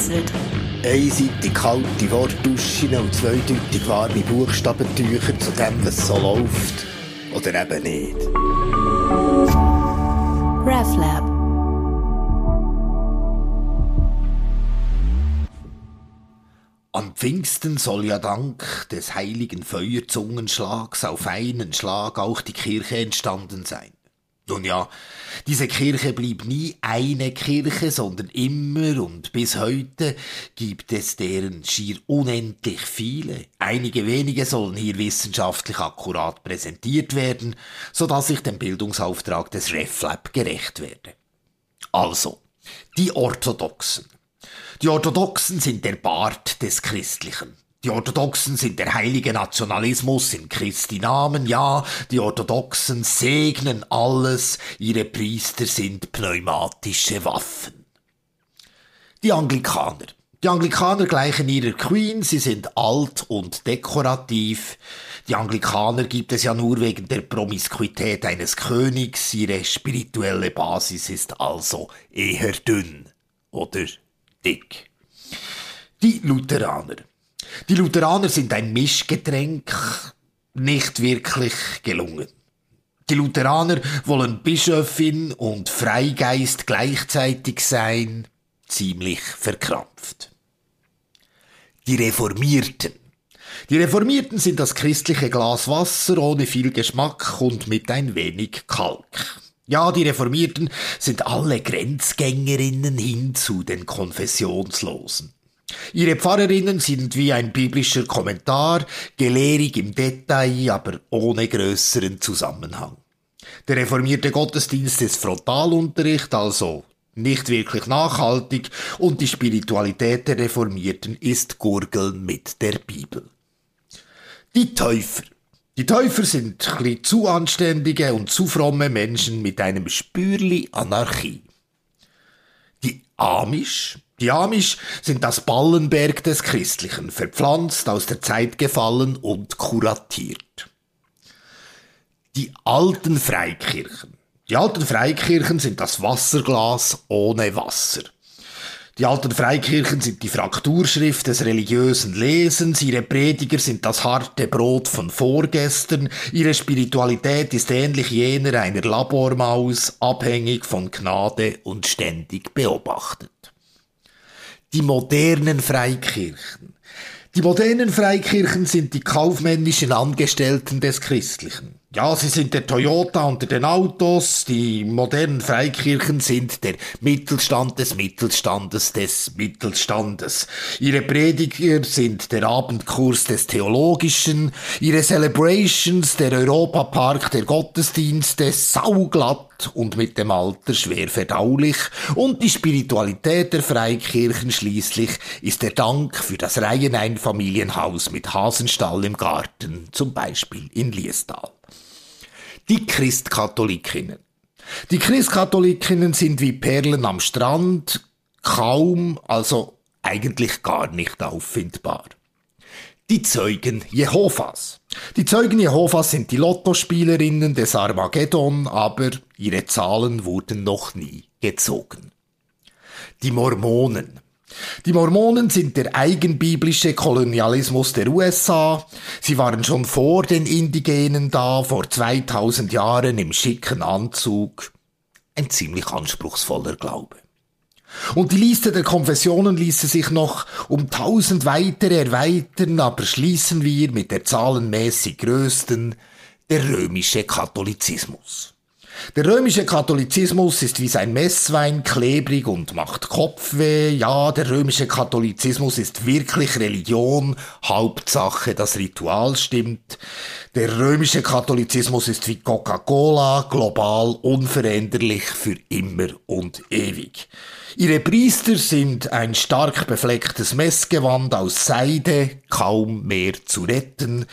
vereinzelt. Einseitig kalte Wortduschen und zweideutig warme Buchstabentücher zu dem, was so läuft. Oder eben nicht. RefLab. Am Pfingsten soll ja dank des heiligen Feuerzungenschlags auf einen Schlag auch die Kirche entstanden sein. Nun ja, diese Kirche blieb nie eine Kirche, sondern immer und bis heute gibt es deren schier unendlich viele. Einige wenige sollen hier wissenschaftlich akkurat präsentiert werden, so dass ich dem Bildungsauftrag des RefLab gerecht werde. Also, die Orthodoxen. Die Orthodoxen sind der Bart des Christlichen. Die Orthodoxen sind der heilige Nationalismus in Christi Namen, ja, die Orthodoxen segnen alles, ihre Priester sind pneumatische Waffen. Die Anglikaner. Die Anglikaner gleichen ihrer Queen, sie sind alt und dekorativ. Die Anglikaner gibt es ja nur wegen der Promiskuität eines Königs, ihre spirituelle Basis ist also eher dünn oder dick. Die Lutheraner. Die Lutheraner sind ein Mischgetränk, nicht wirklich gelungen. Die Lutheraner wollen Bischöfin und Freigeist gleichzeitig sein, ziemlich verkrampft. Die Reformierten. Die Reformierten sind das christliche Glas Wasser ohne viel Geschmack und mit ein wenig Kalk. Ja, die Reformierten sind alle Grenzgängerinnen hin zu den Konfessionslosen. Ihre Pfarrerinnen sind wie ein biblischer Kommentar, gelehrig im Detail, aber ohne größeren Zusammenhang. Der reformierte Gottesdienst ist Frontalunterricht, also nicht wirklich nachhaltig, und die Spiritualität der Reformierten ist Gurgeln mit der Bibel. Die Täufer. Die Täufer sind ein zu anständige und zu fromme Menschen mit einem Spürli Anarchie. Die Amish, die Amish sind das Ballenberg des Christlichen, verpflanzt, aus der Zeit gefallen und kuratiert. Die alten Freikirchen. Die alten Freikirchen sind das Wasserglas ohne Wasser. Die alten Freikirchen sind die Frakturschrift des religiösen Lesens, ihre Prediger sind das harte Brot von Vorgestern, ihre Spiritualität ist ähnlich jener einer Labormaus, abhängig von Gnade und ständig beobachtet die modernen Freikirchen. Die modernen Freikirchen sind die kaufmännischen Angestellten des Christlichen. Ja, sie sind der Toyota unter den Autos, die modernen Freikirchen sind der Mittelstand des Mittelstandes des Mittelstandes. Ihre Prediger sind der Abendkurs des Theologischen, ihre Celebrations der Europapark der Gottesdienste sauglatt und mit dem Alter schwer verdaulich. Und die Spiritualität der Freikirchen schließlich ist der Dank für das Reiheneinfamilienhaus mit Hasenstall im Garten, zum Beispiel in Liestal die Christkatholikinnen. Die Christkatholikinnen sind wie Perlen am Strand, kaum, also eigentlich gar nicht auffindbar. Die Zeugen Jehovas. Die Zeugen Jehovas sind die Lottospielerinnen des Armageddon, aber ihre Zahlen wurden noch nie gezogen. Die Mormonen. Die Mormonen sind der eigenbiblische Kolonialismus der USA. Sie waren schon vor den Indigenen da, vor 2000 Jahren im schicken Anzug. Ein ziemlich anspruchsvoller Glaube. Und die Liste der Konfessionen ließe sich noch um tausend weitere erweitern, aber schließen wir mit der zahlenmäßig größten, der römische Katholizismus. Der römische Katholizismus ist wie sein Messwein klebrig und macht Kopfweh. Ja, der römische Katholizismus ist wirklich Religion. Hauptsache, das Ritual stimmt. Der römische Katholizismus ist wie Coca-Cola, global unveränderlich für immer und ewig. Ihre Priester sind ein stark beflecktes Messgewand aus Seide, kaum mehr zu retten,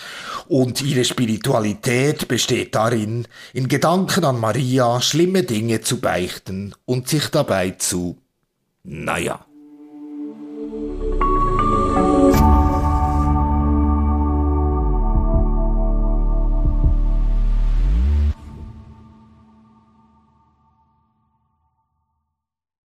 und ihre Spiritualität besteht darin, in Gedanken an Maria schlimme Dinge zu beichten und sich dabei zu, naja,